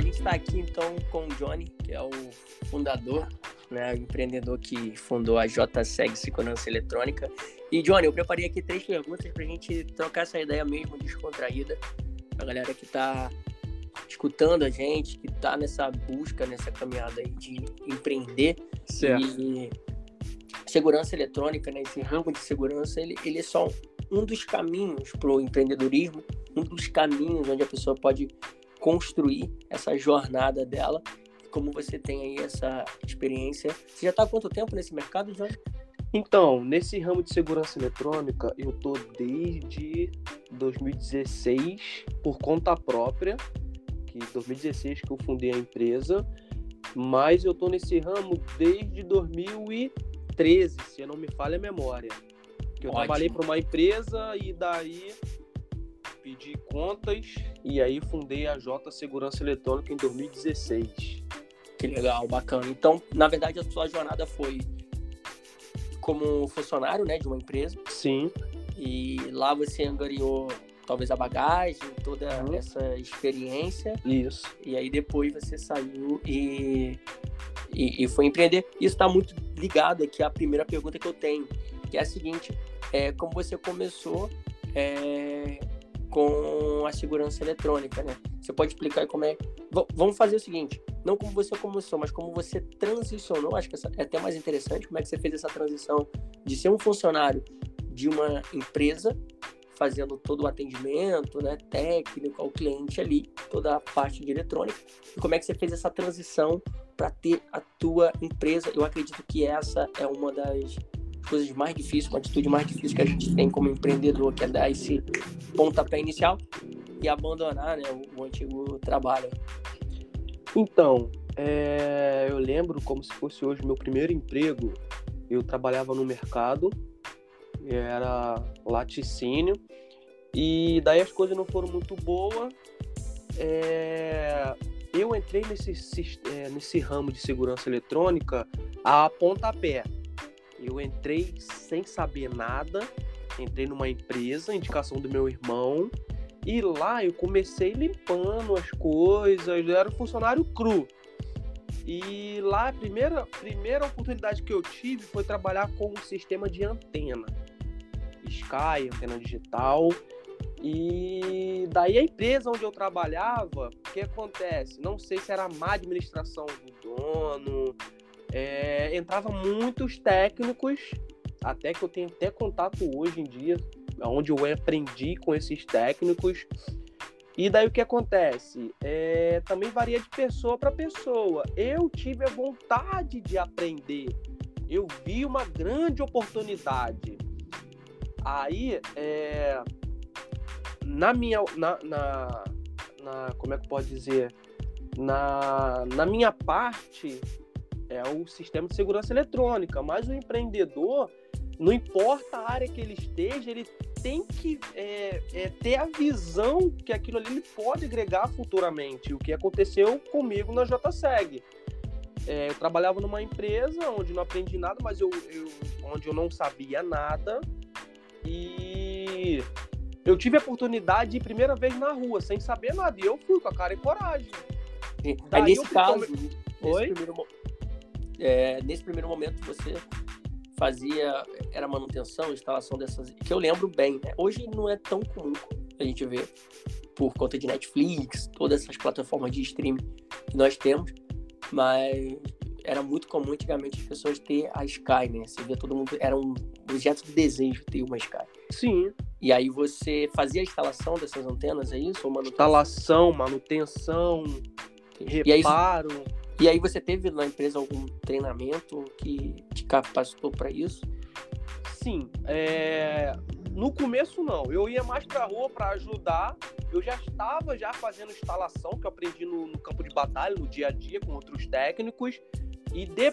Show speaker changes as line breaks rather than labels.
a gente está aqui então com o Johnny, que é o fundador, né, o empreendedor que fundou a JSEG Segurança Eletrônica. E Johnny, eu preparei aqui três perguntas para a gente trocar essa ideia mesmo descontraída. A galera que está escutando a gente, que está nessa busca, nessa caminhada de empreender.
Certo.
E segurança eletrônica, né, esse ramo de segurança, ele, ele é só um dos caminhos para o empreendedorismo, um dos caminhos onde a pessoa pode construir essa jornada dela. Como você tem aí essa experiência? Você já está há quanto tempo nesse mercado, João?
Então, nesse ramo de segurança eletrônica, eu tô desde 2016 por conta própria, que 2016 que eu fundei a empresa, mas eu tô nesse ramo desde 2013, se eu não me falha a memória. Que eu
Ótimo.
trabalhei para uma empresa e daí pedi contas e aí fundei a J Segurança Eletrônica em 2016.
Que legal, bacana. Então, na verdade, a sua jornada foi como funcionário, né, de uma empresa
Sim,
e lá você angariou talvez a bagagem, toda
Uhum.
essa experiência
isso.
e aí depois você saiu e, e, e foi empreender. Isso está muito ligado aqui à primeira pergunta que eu tenho, que é a seguinte: é, como você começou é, com a segurança eletrônica, né? Você pode explicar como é. V- vamos fazer o seguinte: não como você começou, mas como você transicionou. Acho que é até mais interessante. Como é que você fez essa transição de ser um funcionário de uma empresa fazendo todo o atendimento, né, técnico ao cliente ali, toda a parte de eletrônica. E como é que você fez essa transição para ter a tua empresa? Eu acredito que essa é uma das coisas mais difíceis, uma atitude mais difícil que a gente tem como empreendedor, que é dar esse pontapé inicial e abandonar, né, o, o antigo trabalho.
Então, é, eu lembro como se fosse hoje meu primeiro emprego. Eu trabalhava no mercado, era laticínio, e daí as coisas não foram muito boas. É, eu entrei nesse, é, nesse ramo de segurança eletrônica a pontapé. Eu entrei sem saber nada, entrei numa empresa, indicação do meu irmão, e lá eu comecei limpando as coisas, eu era um funcionário cru. E lá a primeira, primeira oportunidade que eu tive foi trabalhar com um sistema de antena. Sky, antena digital. E daí a empresa onde eu trabalhava, o que acontece? Não sei se era má administração do dono, é, entrava muitos técnicos, até que eu tenho até contato hoje em dia, onde eu aprendi com esses técnicos. E daí o que acontece? É, também varia de pessoa para pessoa. Eu tive a vontade de aprender. Eu vi uma grande oportunidade. Aí, é, na minha, na, na, na- como é que pode dizer, na, na minha parte é o sistema de segurança eletrônica, mas o empreendedor, não importa a área que ele esteja, ele tem que é, é, ter a visão que aquilo ali ele pode agregar futuramente. O que aconteceu comigo na JSEG. É, eu trabalhava numa empresa onde não aprendi nada, mas eu, eu- onde eu não sabia nada. E eu tive a oportunidade de ir primeira vez na rua, sem saber nada. E eu fui com a cara e coragem.
Aí,
Daí
nesse
eu fui
caso,
come-
nesse
Oi?
primeiro, é, nesse primeiro momento você fazia era manutenção, instalação dessas, que eu lembro bem, né? Hoje não é tão comum a gente ver por conta de Netflix, todas essas plataformas de streaming que nós temos, mas era muito comum antigamente as pessoas ter a Sky, né? Você via todo mundo era um objeto de desejo ter uma Sky.
Sim.
E aí você fazia a instalação dessas antenas, é isso? Ou manutenção?
Instalação, manutenção,
E aí,
reparo.
E aí você teve na empresa algum treinamento que te capacitou para isso?
Sim, é, no começo não. Eu ia mais pra rua para ajudar. Eu já estava já fazendo instalação que eu aprendi no, no campo de batalha, no dia a dia com outros técnicos. E de-